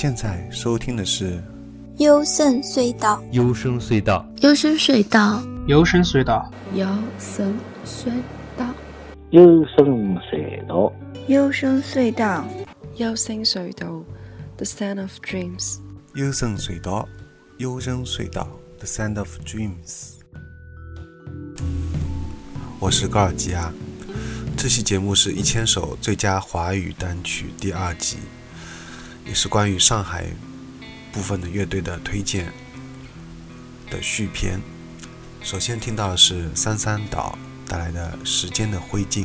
现在收听的是幽深隧道，幽深隧道，幽深隧道，幽深隧道，幽深隧道，幽深隧道，幽深隧道，幽深隧道，The Sound of Dreams，幽深隧道，幽深隧道，The Sound of Dreams。我是高尔基啊，这期节目是一千首最佳华语单曲第二集，也是关于上海部分的乐队的推荐的续篇。首先听到的是三三岛带来的《时间的灰烬》。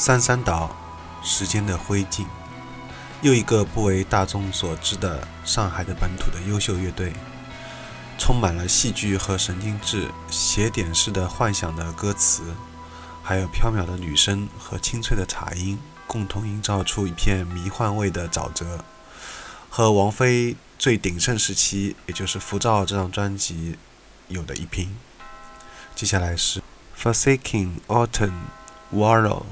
三三岛，时间的灰烬，又一个不为大众所知的上海的本土的优秀乐队，充满了戏剧和神经质、写点式的幻想的歌词，还有飘渺的女声和清脆的茶音，共同营造出一片迷幻味的沼泽。和王菲最鼎盛时期，也就是《浮躁》这张专辑有的一拼。接下来是 Forsaking Autumn Warrow。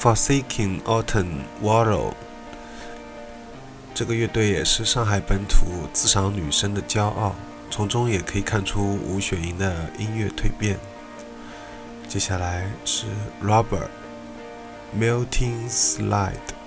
Forsaking Autumn Warl，这个乐队也是上海本土自赏女生的骄傲，从中也可以看出吴雪莹的音乐蜕变。接下来是 Rubber Melting Slide。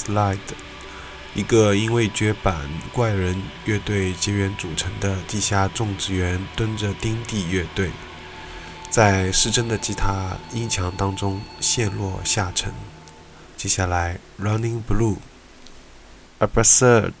Slide，一个因为绝版怪人乐队结缘组成的地下种植园蹲着丁地乐队，在失真的吉他音墙当中陷落下沉。接下来，Running Blue，Absurd。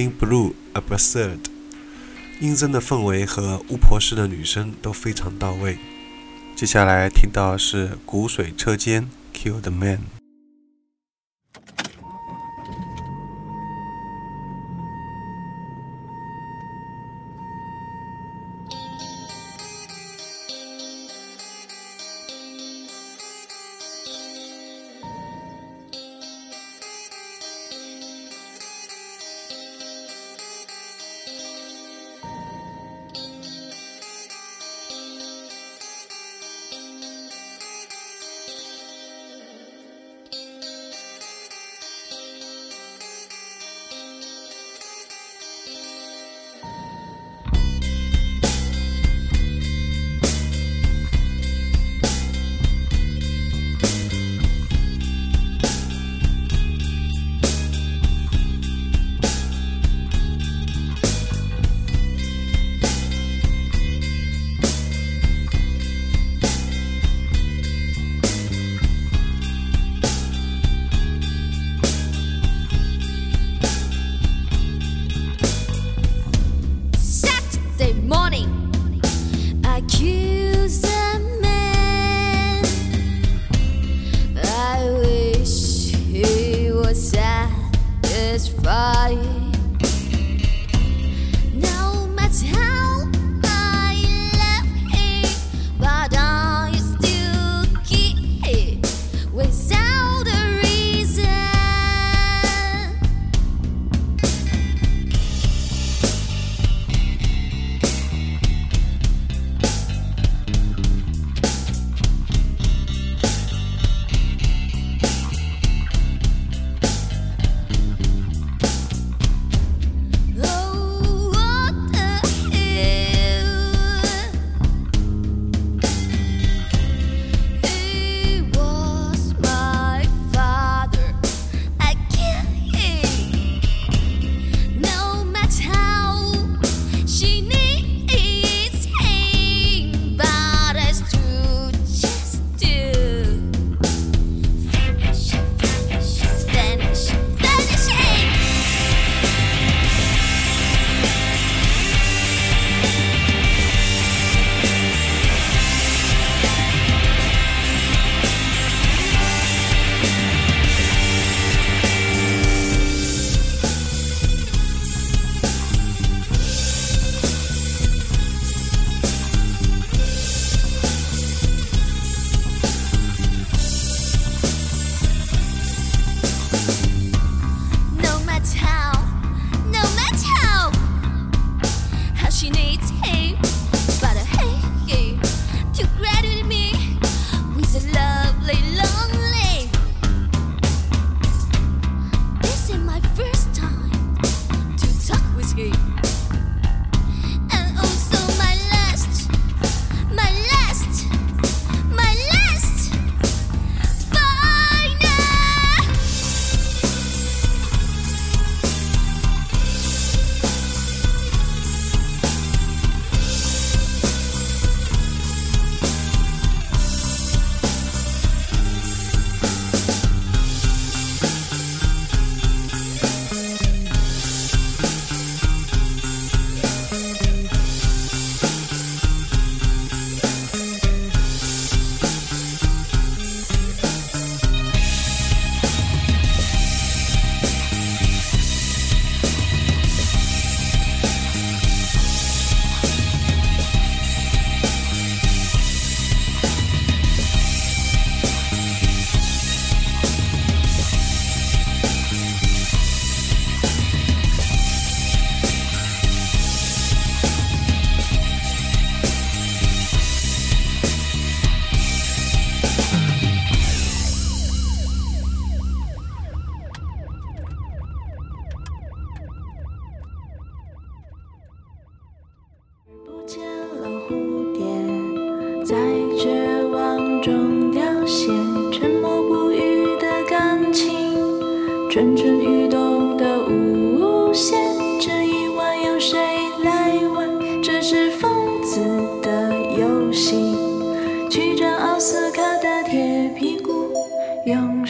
In Blue Absurd，阴森的氛围和巫婆式的女声都非常到位。接下来听到是骨髓车间 Kill the Man。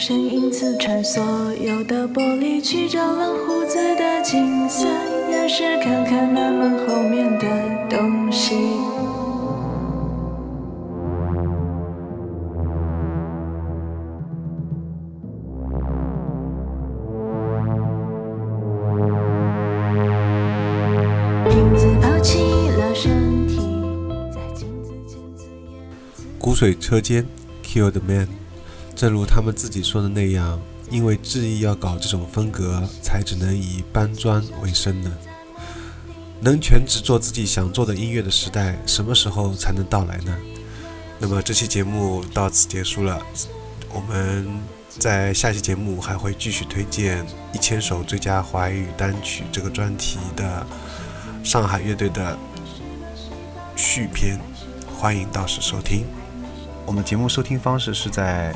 声音。刺穿所有的玻璃，去找蓝胡子的景色，也是看看那门后面的东西。影子抛弃了身体，在镜子前自言自语。正如他们自己说的那样，因为执意要搞这种风格，才只能以搬砖为生呢。能全职做自己想做的音乐的时代，什么时候才能到来呢？那么这期节目到此结束了，我们在下期节目还会继续推荐一千首最佳华语单曲这个专题的上海乐队的续篇，欢迎到时收听。我们节目收听方式是在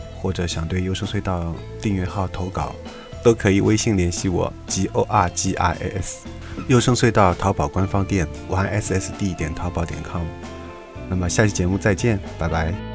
或者想对优声隧道订阅号投稿，都可以微信联系我 g o r g i s。优声隧道淘宝官方店 y s s d 点淘宝点 com。那么下期节目再见，拜拜。